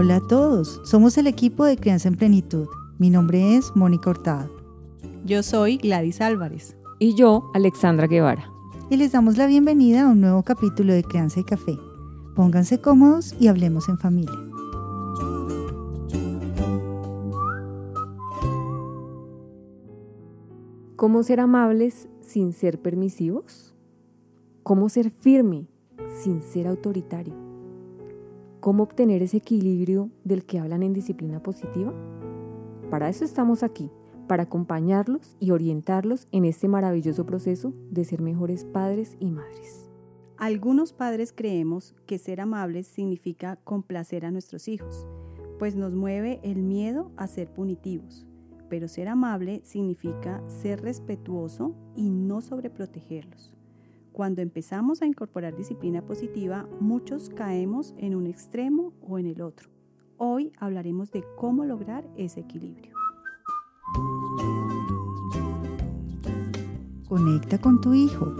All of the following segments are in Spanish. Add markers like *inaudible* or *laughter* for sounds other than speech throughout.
Hola a todos, somos el equipo de Crianza en Plenitud. Mi nombre es Mónica Hurtado. Yo soy Gladys Álvarez. Y yo, Alexandra Guevara. Y les damos la bienvenida a un nuevo capítulo de Crianza y Café. Pónganse cómodos y hablemos en familia. ¿Cómo ser amables sin ser permisivos? ¿Cómo ser firme sin ser autoritario? ¿Cómo obtener ese equilibrio del que hablan en disciplina positiva? Para eso estamos aquí, para acompañarlos y orientarlos en este maravilloso proceso de ser mejores padres y madres. Algunos padres creemos que ser amables significa complacer a nuestros hijos, pues nos mueve el miedo a ser punitivos pero ser amable significa ser respetuoso y no sobreprotegerlos. Cuando empezamos a incorporar disciplina positiva, muchos caemos en un extremo o en el otro. Hoy hablaremos de cómo lograr ese equilibrio. Conecta con tu hijo.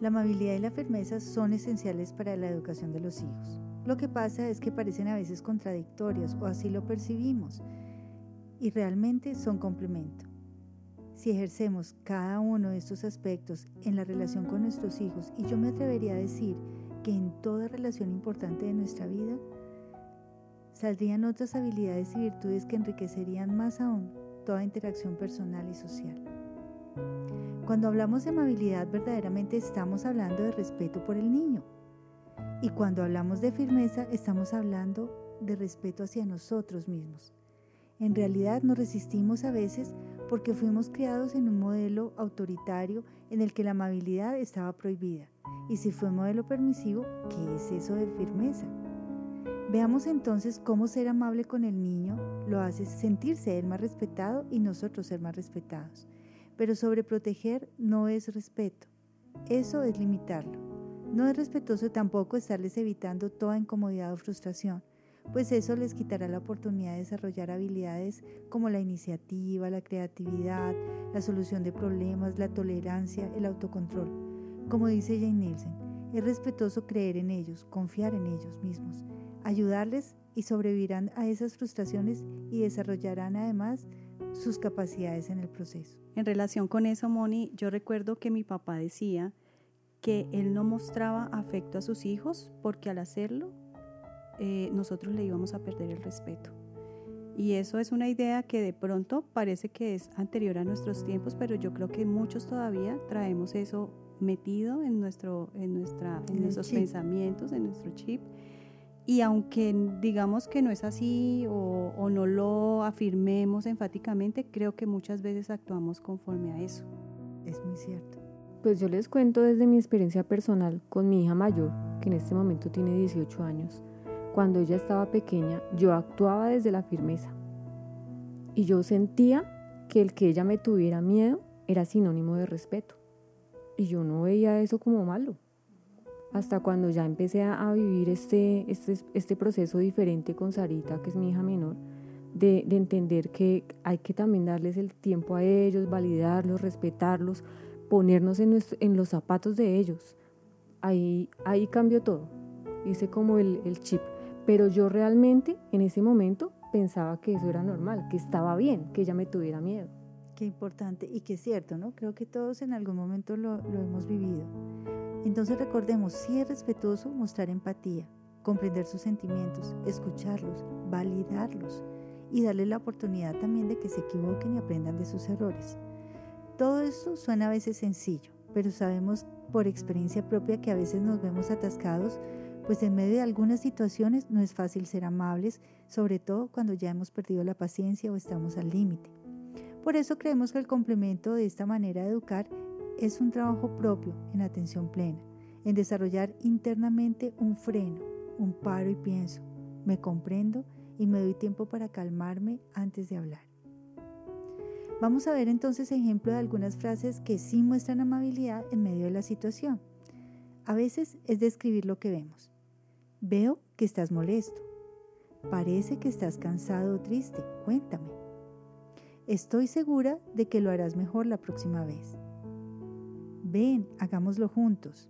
La amabilidad y la firmeza son esenciales para la educación de los hijos. Lo que pasa es que parecen a veces contradictorios o así lo percibimos y realmente son complemento. Si ejercemos cada uno de estos aspectos en la relación con nuestros hijos, y yo me atrevería a decir que en toda relación importante de nuestra vida, saldrían otras habilidades y virtudes que enriquecerían más aún toda interacción personal y social. Cuando hablamos de amabilidad, verdaderamente estamos hablando de respeto por el niño y cuando hablamos de firmeza, estamos hablando de respeto hacia nosotros mismos. En realidad nos resistimos a veces porque fuimos criados en un modelo autoritario en el que la amabilidad estaba prohibida. Y si fue modelo permisivo, ¿qué es eso de firmeza? Veamos entonces cómo ser amable con el niño lo hace sentirse él más respetado y nosotros ser más respetados. Pero sobreproteger no es respeto, eso es limitarlo. No es respetuoso tampoco estarles evitando toda incomodidad o frustración, pues eso les quitará la oportunidad de desarrollar habilidades como la iniciativa, la creatividad, la solución de problemas, la tolerancia, el autocontrol. Como dice Jane Nielsen, es respetuoso creer en ellos, confiar en ellos mismos, ayudarles y sobrevivirán a esas frustraciones y desarrollarán además sus capacidades en el proceso. En relación con eso, Moni, yo recuerdo que mi papá decía que él no mostraba afecto a sus hijos porque al hacerlo eh, nosotros le íbamos a perder el respeto. Y eso es una idea que de pronto parece que es anterior a nuestros tiempos, pero yo creo que muchos todavía traemos eso metido en, nuestro, en, nuestra, en, nuestros pensamientos, en nuestro chip. Y aunque digamos que no es así o, o no lo afirmemos enfáticamente, creo que muchas veces actuamos conforme a eso. Es muy cierto. Pues yo les cuento desde mi experiencia personal con mi hija mayor, que en este momento tiene 18 años. Cuando ella estaba pequeña, yo actuaba desde la firmeza. Y yo sentía que el que ella me tuviera miedo era sinónimo de respeto. Y yo no veía eso como malo. Hasta cuando ya empecé a vivir este, este, este proceso diferente con Sarita, que es mi hija menor, de, de entender que hay que también darles el tiempo a ellos, validarlos, respetarlos, ponernos en, los zapatos de ellos. Ahí, ahí cambió todo. Hice como el chip. Pero yo realmente en ese momento pensaba que eso era normal, que estaba bien, que ella me tuviera miedo. Qué importante y qué es cierto, ¿no? Creo que todos en algún momento lo, lo hemos vivido. Entonces recordemos, si es respetuoso, mostrar empatía, comprender sus sentimientos, escucharlos, validarlos y darle la oportunidad también de que se equivoquen y aprendan de sus errores. Todo esto suena a veces sencillo, pero sabemos por experiencia propia que a veces nos vemos atascados, pues en medio de algunas situaciones no es fácil ser amables, sobre todo cuando ya hemos perdido la paciencia o estamos al límite. Por eso creemos que el complemento de esta manera de educar es un trabajo propio en atención plena, en desarrollar internamente un freno, un paro y pienso, me comprendo y me doy tiempo para calmarme antes de hablar. Vamos a ver entonces ejemplo de algunas frases que sí muestran amabilidad en medio de la situación. A veces es describir lo que vemos. Veo que estás molesto. Parece que estás cansado o triste. Cuéntame. Estoy segura de que lo harás mejor la próxima vez. Ven, hagámoslo juntos.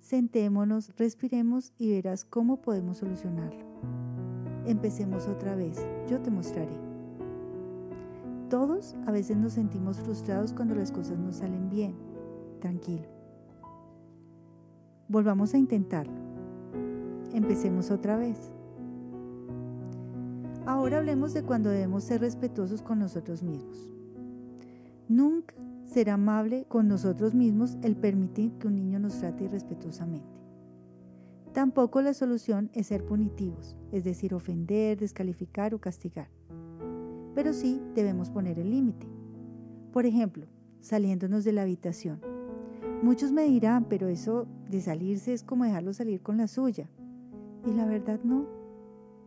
Sentémonos, respiremos y verás cómo podemos solucionarlo. Empecemos otra vez, yo te mostraré. Todos a veces nos sentimos frustrados cuando las cosas no salen bien. Tranquilo. Volvamos a intentarlo. Empecemos otra vez. Ahora hablemos de cuando debemos ser respetuosos con nosotros mismos. Nunca será amable con nosotros mismos el permitir que un niño nos trate irrespetuosamente. Tampoco la solución es ser punitivos, es decir, ofender, descalificar o castigar. Pero sí debemos poner el límite. Por ejemplo, saliéndonos de la habitación. Muchos me dirán, pero eso de salirse es como dejarlo salir con la suya. Y la verdad no.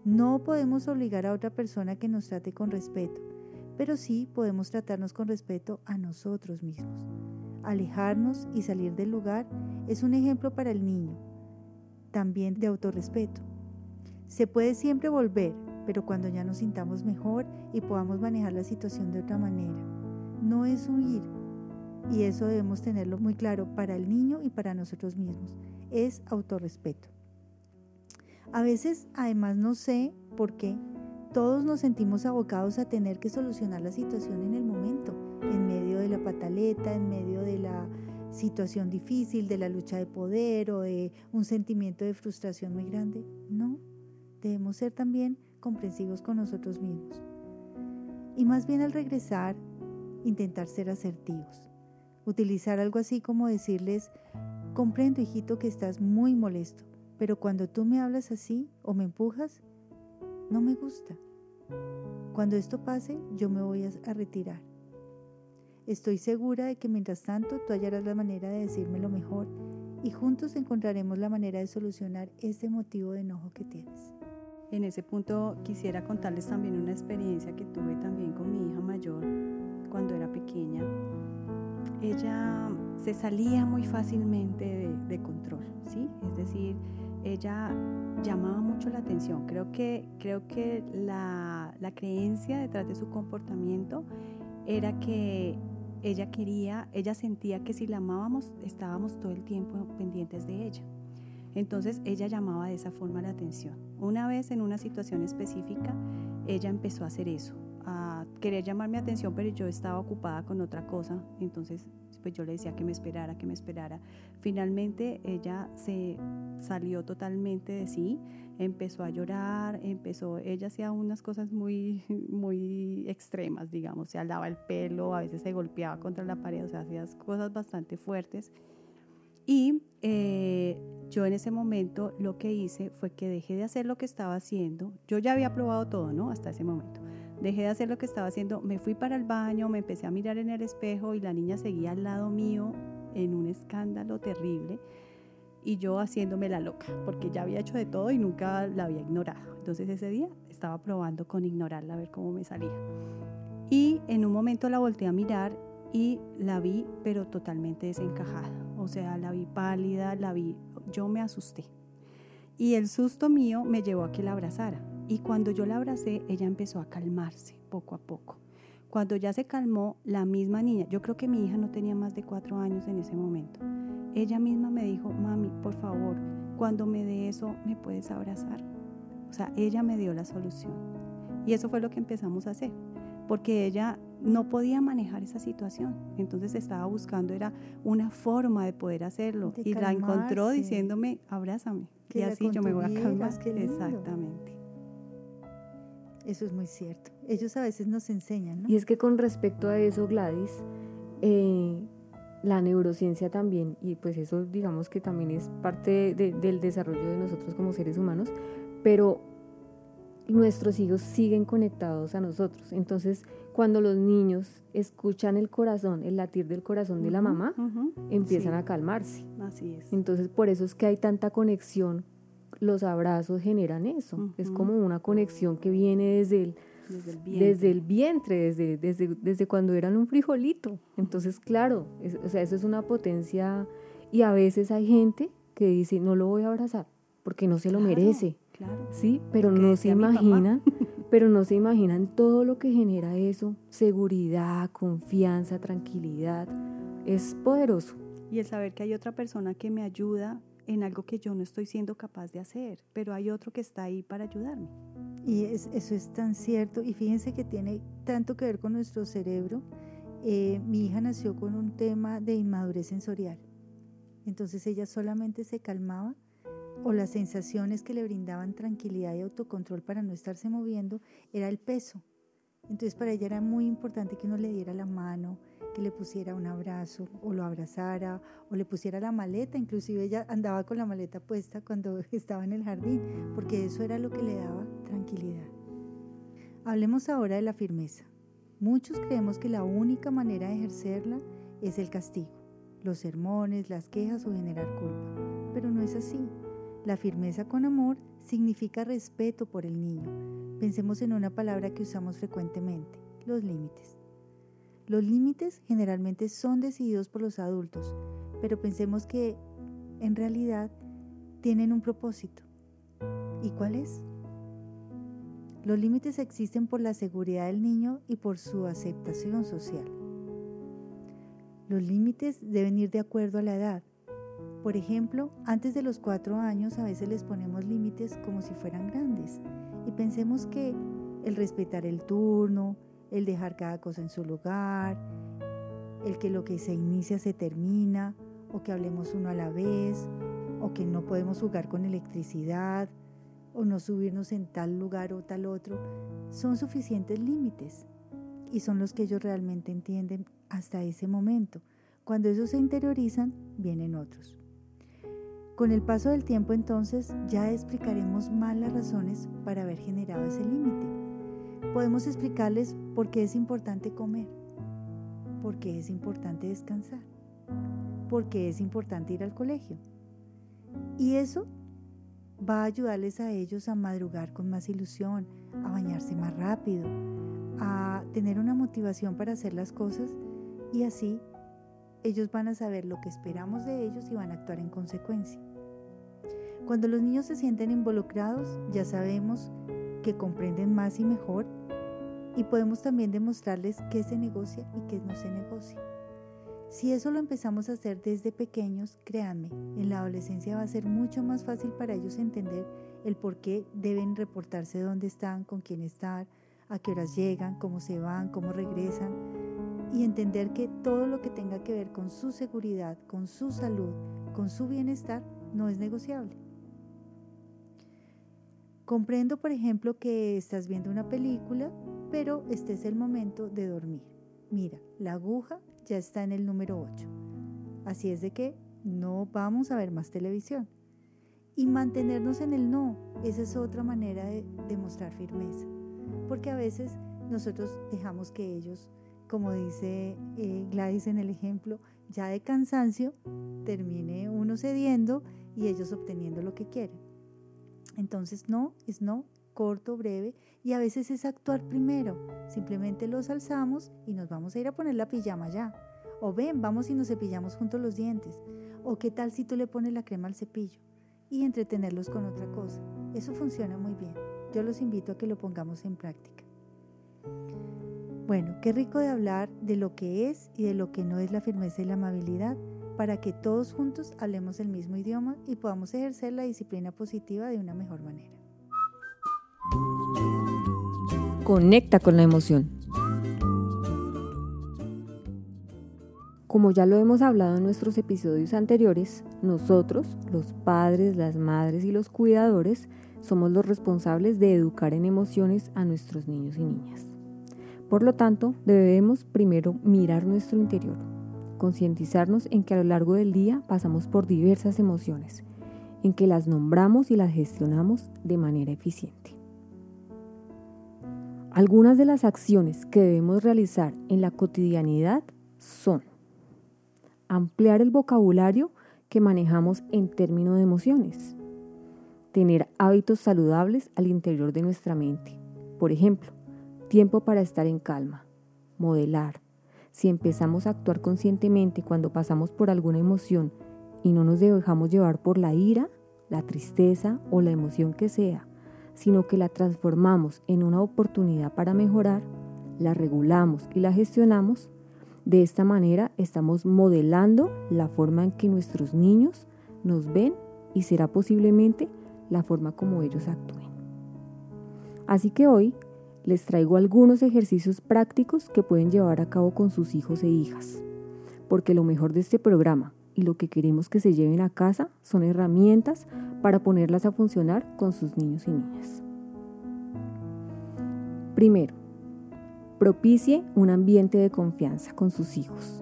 No podemos obligar a otra persona que nos trate con respeto, pero sí podemos tratarnos con respeto a nosotros mismos. Alejarnos y salir del lugar es un ejemplo para el niño, también de autorrespeto. Se puede siempre volver, pero cuando ya nos sintamos mejor y podamos manejar la situación de otra manera. No es huir, y eso debemos tenerlo muy claro para el niño y para nosotros mismos. Es autorrespeto. A veces, además, no sé por qué, todos nos sentimos abocados a tener que solucionar la situación en el momento, en medio de la pataleta, en medio de la situación difícil, de la lucha de poder o de un sentimiento de frustración muy grande. No, debemos ser también comprensivos con nosotros mismos. Y más bien al regresar, intentar ser asertivos. Utilizar algo así como decirles, comprendo hijito que estás muy molesto, pero cuando tú me hablas así o me empujas, no me gusta. Cuando esto pase, yo me voy a retirar. Estoy segura de que mientras tanto tú hallarás la manera de decirme lo mejor y juntos encontraremos la manera de solucionar este motivo de enojo que tienes. En ese punto quisiera contarles también una experiencia que tuve también con mi hija mayor cuando era pequeña. Ella se salía muy fácilmente de, de control, ¿sí? Es decir, ella llamaba mucho la atención. Creo que, creo que la, la creencia detrás de su comportamiento era que ella quería, ella sentía que si la amábamos estábamos todo el tiempo pendientes de ella. Entonces ella llamaba de esa forma la atención. Una vez en una situación específica, ella empezó a hacer eso, a querer llamar mi atención, pero yo estaba ocupada con otra cosa. Entonces pues yo le decía que me esperara, que me esperara. Finalmente ella se salió totalmente de sí, empezó a llorar, empezó, ella hacía unas cosas muy, *laughs* muy extremas, digamos, se alaba el pelo, a veces se golpeaba contra la pared, o sea, hacía cosas bastante fuertes. Y eh, yo en ese momento lo que hice fue que dejé de hacer lo que estaba haciendo. Yo ya había probado todo, ¿no? Hasta ese momento. Dejé de hacer lo que estaba haciendo, me fui para el baño, me empecé a mirar en el espejo y la niña seguía al lado mío en un escándalo terrible y yo haciéndome la loca, porque ya había hecho de todo y nunca la había ignorado. Entonces ese día estaba probando con ignorarla a ver cómo me salía. Y en un momento la volteé a mirar y la vi pero totalmente desencajada. O sea, la vi pálida, la vi, yo me asusté. Y el susto mío me llevó a que la abrazara. Y cuando yo la abracé, ella empezó a calmarse poco a poco. Cuando ya se calmó, la misma niña, yo creo que mi hija no tenía más de cuatro años en ese momento, ella misma me dijo, mami, por favor, cuando me dé eso, ¿me puedes abrazar? O sea, ella me dio la solución. Y eso fue lo que empezamos a hacer, porque ella no podía manejar esa situación. Entonces estaba buscando, era una forma de poder hacerlo. y la encontró diciéndome, abrázame. y así yo me voy a calmar. Exactamente. Eso es muy cierto. Ellos a veces nos enseñan. ¿no? Y es que con respecto a eso, Gladys, eh, la neurociencia también, y pues eso digamos que también es parte del desarrollo de nosotros como seres humanos, pero nuestros hijos siguen conectados a nosotros. Entonces, cuando los niños escuchan el corazón, el latir del corazón de la mamá, empiezan a calmarse. Así es. Entonces, por eso es que hay tanta conexión los abrazos generan eso. Es como una conexión que viene desde el, desde el vientre, desde, desde, desde, cuando eran un frijolito. Entonces, claro, o sea, eso es una potencia. Y a veces hay gente que dice, no lo voy a abrazar porque no se lo merece. Sí, pero no se imaginan, *laughs* pero no se imaginan todo lo que genera eso, seguridad, confianza, tranquilidad, es poderoso. Y el saber que hay otra persona que me ayuda en algo que yo no estoy siendo capaz de hacer, pero hay otro que está ahí para ayudarme. Y eso es tan cierto, y fíjense que tiene tanto que ver con nuestro cerebro. Eh, mi hija nació con un tema de inmadurez sensorial, entonces ella solamente se calmaba o las sensaciones que le brindaban tranquilidad y autocontrol para no estarse moviendo era el peso. Entonces para ella era muy importante que uno le diera la mano, que le pusiera un abrazo o lo abrazara o le pusiera la maleta, inclusive ella andaba con la maleta puesta cuando *laughs* estaba en el jardín, porque eso era lo que le daba tranquilidad. Hablemos ahora de la firmeza. Muchos creemos que la única manera de ejercerla es el castigo, los sermones, las quejas o generar culpa, pero no es así. La firmeza con amor significa respeto por el niño. Pensemos en una palabra que usamos frecuentemente, los límites. Los límites generalmente son decididos por los adultos, pero pensemos que en realidad tienen un propósito. ¿Y cuál es? Los límites existen por la seguridad del niño y por su aceptación social. Los límites deben ir de acuerdo a la edad. Por ejemplo, antes de los cuatro años a veces les ponemos límites como si fueran grandes y pensemos que el respetar el turno, el dejar cada cosa en su lugar, el que lo que se inicia se termina, o que hablemos uno a la vez, o que no podemos jugar con electricidad, o no subirnos en tal lugar o tal otro, son suficientes límites y son los que ellos realmente entienden hasta ese momento. Cuando ellos se interiorizan, vienen otros. Con el paso del tiempo entonces ya explicaremos más las razones para haber generado ese límite podemos explicarles por qué es importante comer, por qué es importante descansar, por qué es importante ir al colegio. Y eso va a ayudarles a ellos a madrugar con más ilusión, a bañarse más rápido, a tener una motivación para hacer las cosas y así ellos van a saber lo que esperamos de ellos y van a actuar en consecuencia. Cuando los niños se sienten involucrados, ya sabemos que comprenden más y mejor y podemos también demostrarles qué se negocia y qué no se negocia. Si eso lo empezamos a hacer desde pequeños, créanme, en la adolescencia va a ser mucho más fácil para ellos entender el por qué deben reportarse dónde están, con quién están, a qué horas llegan, cómo se van, cómo regresan, y entender que todo lo que tenga que ver con su seguridad, con su salud, con su bienestar, no es negociable. Comprendo, por ejemplo, que estás viendo una película pero este es el momento de dormir. Mira, la aguja ya está en el número 8. Así es de que no vamos a ver más televisión. Y mantenernos en el no, esa es otra manera de demostrar firmeza. Porque a veces nosotros dejamos que ellos, como dice eh, Gladys en el ejemplo, ya de cansancio, termine uno cediendo y ellos obteniendo lo que quieren. Entonces no es no corto, breve, y a veces es actuar primero. Simplemente los alzamos y nos vamos a ir a poner la pijama ya. O ven, vamos y nos cepillamos juntos los dientes. O qué tal si tú le pones la crema al cepillo y entretenerlos con otra cosa. Eso funciona muy bien. Yo los invito a que lo pongamos en práctica. Bueno, qué rico de hablar de lo que es y de lo que no es la firmeza y la amabilidad para que todos juntos hablemos el mismo idioma y podamos ejercer la disciplina positiva de una mejor manera. Conecta con la emoción. Como ya lo hemos hablado en nuestros episodios anteriores, nosotros, los padres, las madres y los cuidadores, somos los responsables de educar en emociones a nuestros niños y niñas. Por lo tanto, debemos primero mirar nuestro interior, concientizarnos en que a lo largo del día pasamos por diversas emociones, en que las nombramos y las gestionamos de manera eficiente. Algunas de las acciones que debemos realizar en la cotidianidad son ampliar el vocabulario que manejamos en términos de emociones, tener hábitos saludables al interior de nuestra mente, por ejemplo, tiempo para estar en calma, modelar. Si empezamos a actuar conscientemente cuando pasamos por alguna emoción y no nos dejamos llevar por la ira, la tristeza o la emoción que sea, sino que la transformamos en una oportunidad para mejorar, la regulamos y la gestionamos, de esta manera estamos modelando la forma en que nuestros niños nos ven y será posiblemente la forma como ellos actúen. Así que hoy les traigo algunos ejercicios prácticos que pueden llevar a cabo con sus hijos e hijas, porque lo mejor de este programa y lo que queremos que se lleven a casa son herramientas para ponerlas a funcionar con sus niños y niñas. Primero, propicie un ambiente de confianza con sus hijos.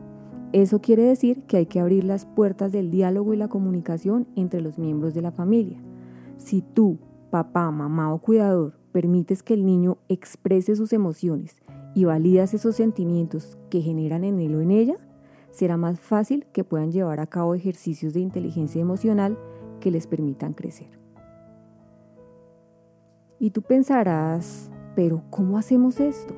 Eso quiere decir que hay que abrir las puertas del diálogo y la comunicación entre los miembros de la familia. Si tú, papá, mamá o cuidador, permites que el niño exprese sus emociones y validas esos sentimientos que generan en él o en ella, será más fácil que puedan llevar a cabo ejercicios de inteligencia emocional que les permitan crecer. Y tú pensarás, pero ¿cómo hacemos esto?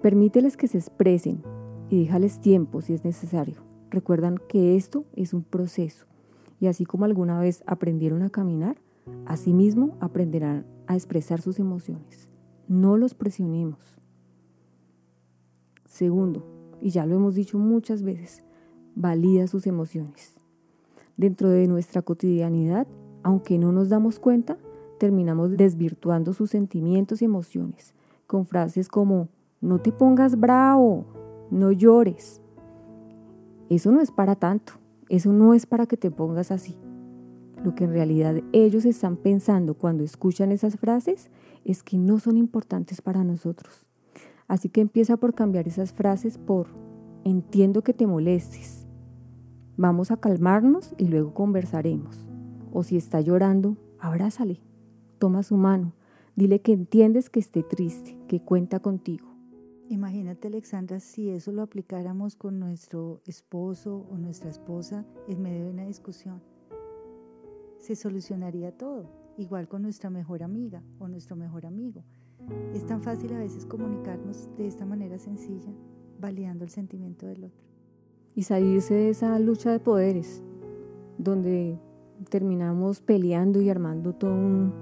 Permíteles que se expresen y déjales tiempo si es necesario. Recuerdan que esto es un proceso y así como alguna vez aprendieron a caminar, asimismo aprenderán a expresar sus emociones. No los presionemos. Segundo, y ya lo hemos dicho muchas veces, valida sus emociones. Dentro de nuestra cotidianidad, aunque no nos damos cuenta, terminamos desvirtuando sus sentimientos y emociones con frases como no te pongas bravo, no llores. Eso no es para tanto, eso no es para que te pongas así. Lo que en realidad ellos están pensando cuando escuchan esas frases es que no son importantes para nosotros. Así que empieza por cambiar esas frases por entiendo que te molestes. Vamos a calmarnos y luego conversaremos. O si está llorando, abrázale, toma su mano, dile que entiendes que esté triste, que cuenta contigo. Imagínate, Alexandra, si eso lo aplicáramos con nuestro esposo o nuestra esposa en medio de una discusión. Se solucionaría todo, igual con nuestra mejor amiga o nuestro mejor amigo. Es tan fácil a veces comunicarnos de esta manera sencilla, validando el sentimiento del otro. Y salirse de esa lucha de poderes, donde terminamos peleando y armando todo un,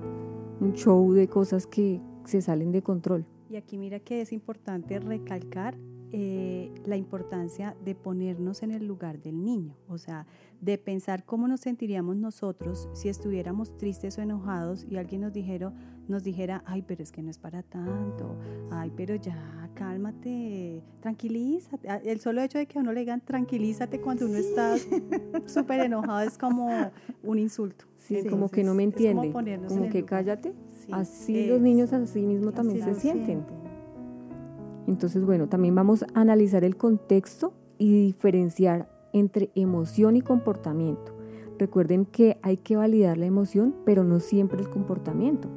show de cosas que se salen de control. Y aquí mira que es importante recalcar eh, la importancia de ponernos en el lugar del niño, o sea, de pensar cómo nos sentiríamos nosotros si estuviéramos tristes o enojados y alguien nos dijera, nos dijera, ay, pero es que no es para tanto, ay, pero ya, cálmate, tranquilízate. Ah, el solo hecho de que a uno le digan tranquilízate cuando uno está súper enojado es como un insulto. Sí, como que no me entiende, como, que cállate. así los niños así mismo también se sienten. Entonces, bueno, también vamos a analizar el contexto y diferenciar entre emoción y comportamiento. Recuerden que hay que validar la emoción, pero no siempre el comportamiento.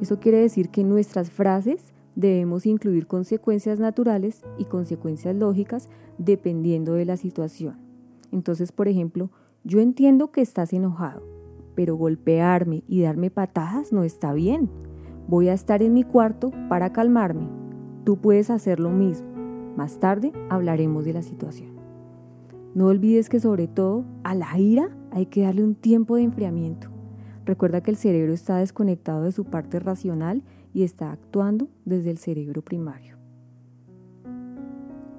Eso quiere decir que en nuestras frases debemos incluir consecuencias naturales y consecuencias lógicas dependiendo de la situación. Entonces, por ejemplo, yo entiendo que estás enojado, pero golpearme y darme patadas no está bien. Voy a estar en mi cuarto para calmarme Tú puedes hacer lo mismo. Más tarde hablaremos de la situación. No olvides que sobre todo a la ira hay que darle un tiempo de enfriamiento. Recuerda que el cerebro está desconectado de su parte racional y está actuando desde el cerebro primario.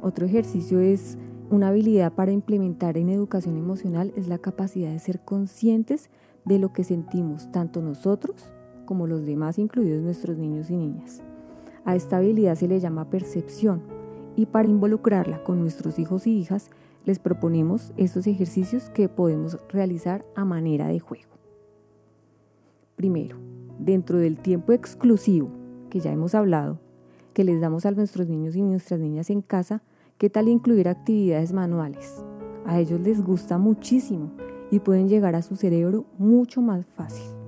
Otro ejercicio es una habilidad para implementar en educación emocional es la capacidad de ser conscientes de lo que sentimos tanto nosotros como los demás, incluidos nuestros niños y niñas. A esta habilidad se le llama percepción y para involucrarla con nuestros hijos y hijas les proponemos estos ejercicios que podemos realizar a manera de juego. Primero, dentro del tiempo exclusivo que ya hemos hablado, que les damos a nuestros niños y nuestras niñas en casa, ¿qué tal incluir actividades manuales? A ellos les gusta muchísimo y pueden llegar a su cerebro mucho más fácil.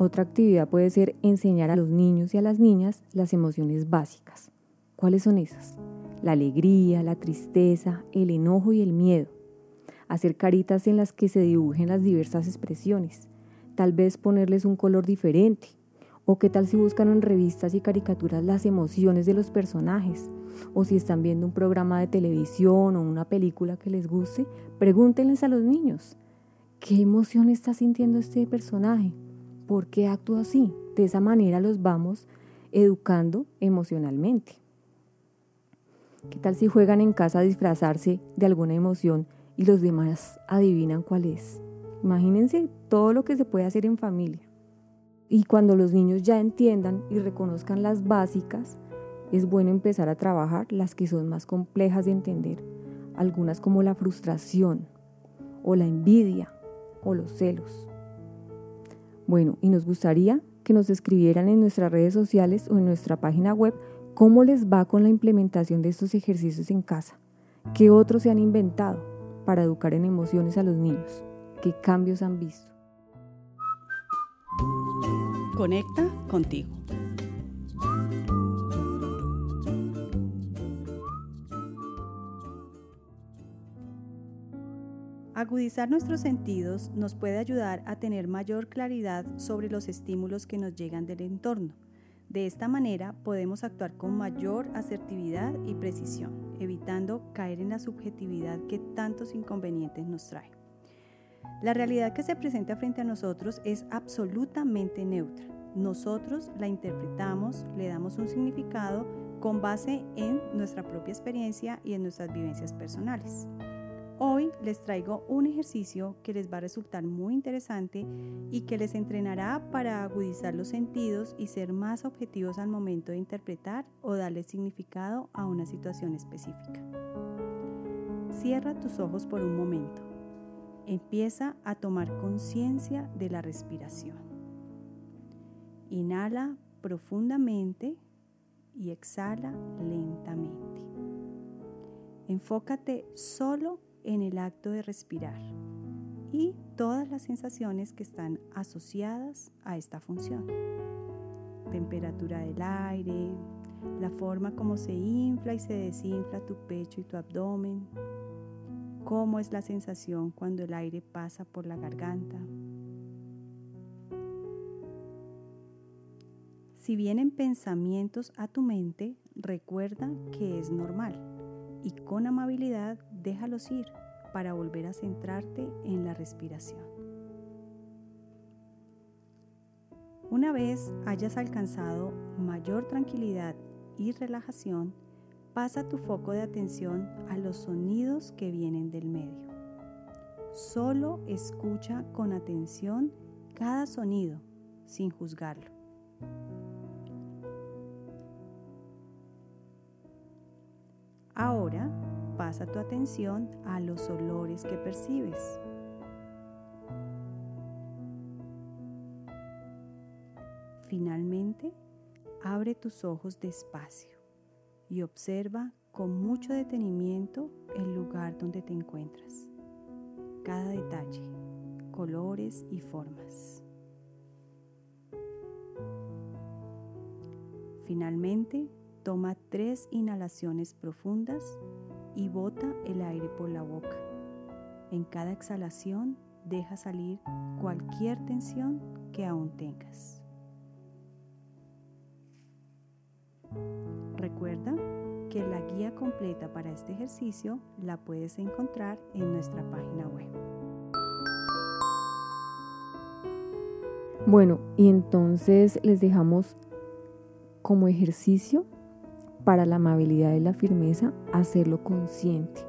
Otra actividad puede ser enseñar a los niños y a las niñas las emociones básicas. ¿Cuáles son esas? La alegría, la tristeza, el enojo y el miedo. Hacer caritas en las que se dibujen las diversas expresiones. Tal vez ponerles un color diferente. O qué tal si buscan en revistas y caricaturas las emociones de los personajes. O si están viendo un programa de televisión o una película que les guste, pregúntenles a los niños, ¿qué emoción está sintiendo este personaje? ¿Por qué actúo así? De esa manera los vamos educando emocionalmente. ¿Qué tal si juegan en casa a disfrazarse de alguna emoción y los demás adivinan cuál es? Imagínense todo lo que se puede hacer en familia. Y cuando los niños ya entiendan y reconozcan las básicas, es bueno empezar a trabajar las que son más complejas de entender, algunas como la frustración o la envidia o los celos. Bueno, y nos gustaría que nos escribieran en nuestras redes sociales o en nuestra página web cómo les va con la implementación de estos ejercicios en casa, qué otros se han inventado para educar en emociones a los niños, qué cambios han visto. Conecta contigo. Agudizar nuestros sentidos nos puede ayudar a tener mayor claridad sobre los estímulos que nos llegan del entorno. De esta manera podemos actuar con mayor asertividad y precisión, evitando caer en la subjetividad que tantos inconvenientes nos trae. La realidad que se presenta frente a nosotros es absolutamente neutra. Nosotros la interpretamos, le damos un significado con base en nuestra propia experiencia y en nuestras vivencias personales. Hoy les traigo un ejercicio que les va a resultar muy interesante y que les entrenará para agudizar los sentidos y ser más objetivos al momento de interpretar o darle significado a una situación específica. Cierra tus ojos por un momento. Empieza a tomar conciencia de la respiración. Inhala profundamente y exhala lentamente. Enfócate solo en el acto de respirar y todas las sensaciones que están asociadas a esta función. Temperatura del aire, la forma como se infla y se desinfla tu pecho y tu abdomen, cómo es la sensación cuando el aire pasa por la garganta. Si vienen pensamientos a tu mente, recuerda que es normal y con amabilidad déjalos ir para volver a centrarte en la respiración. Una vez hayas alcanzado mayor tranquilidad y relajación, pasa tu foco de atención a los sonidos que vienen del medio. Solo escucha con atención cada sonido sin juzgarlo. Ahora pasa tu atención a los olores que percibes. Finalmente, abre tus ojos despacio y observa con mucho detenimiento el lugar donde te encuentras. Cada detalle, colores y formas. Finalmente, toma tres inhalaciones profundas y bota el aire por la boca. En cada exhalación deja salir cualquier tensión que aún tengas. Recuerda que la guía completa para este ejercicio la puedes encontrar en nuestra página web. Bueno, y entonces les dejamos como ejercicio para la amabilidad y la firmeza, hacerlo consciente.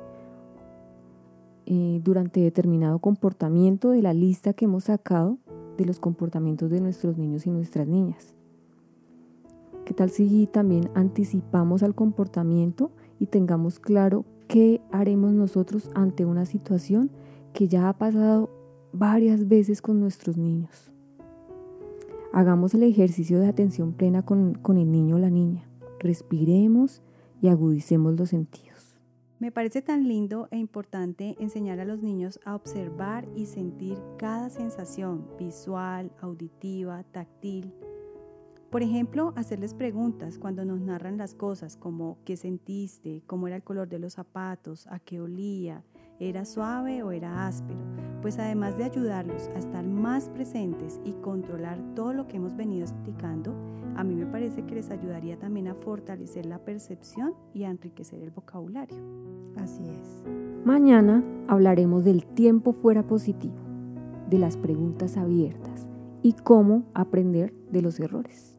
Eh, durante determinado comportamiento de la lista que hemos sacado de los comportamientos de nuestros niños y nuestras niñas. ¿Qué tal si también anticipamos al comportamiento y tengamos claro qué haremos nosotros ante una situación que ya ha pasado varias veces con nuestros niños? Hagamos el ejercicio de atención plena con, con el niño o la niña respiremos y agudicemos los sentidos. Me parece tan lindo e importante enseñar a los niños a observar y sentir cada sensación visual, auditiva, táctil. Por ejemplo, hacerles preguntas cuando nos narran las cosas como qué sentiste, cómo era el color de los zapatos, a qué olía, era suave o era áspero, pues además de ayudarlos a estar más presentes y controlar todo lo que hemos venido explicando, a mí me parece que les ayudaría también a fortalecer la percepción y a enriquecer el vocabulario. Así es. Mañana hablaremos del tiempo fuera positivo, de las preguntas abiertas y cómo aprender de los errores.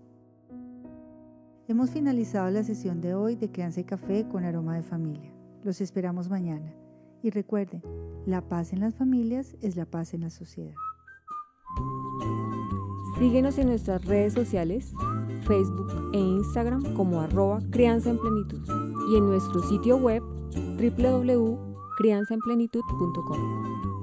Hemos finalizado la sesión de hoy de Crianza y Café con Aroma de Familia. Los esperamos mañana Y recuerden, la paz en las familias es la paz en la sociedad. Síguenos en nuestras redes sociales, Facebook e Instagram como arroba crianza en plenitud y en nuestro sitio web www.crianzaenplenitud.com.